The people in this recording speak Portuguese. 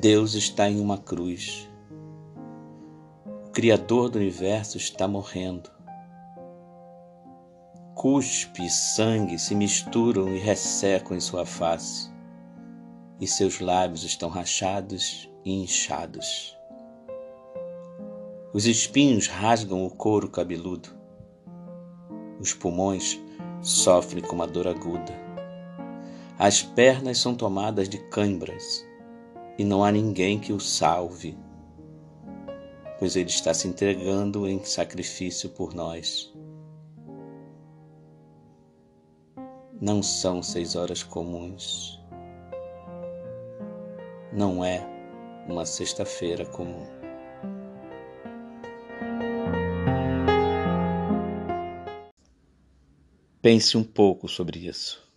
Deus está em uma cruz. O Criador do universo está morrendo. Cuspe e sangue se misturam e ressecam em sua face, e seus lábios estão rachados e inchados. Os espinhos rasgam o couro cabeludo. Os pulmões sofrem com uma dor aguda. As pernas são tomadas de câimbras e não há ninguém que o salve, pois ele está se entregando em sacrifício por nós. Não são seis horas comuns. Não é uma sexta-feira comum. Pense um pouco sobre isso.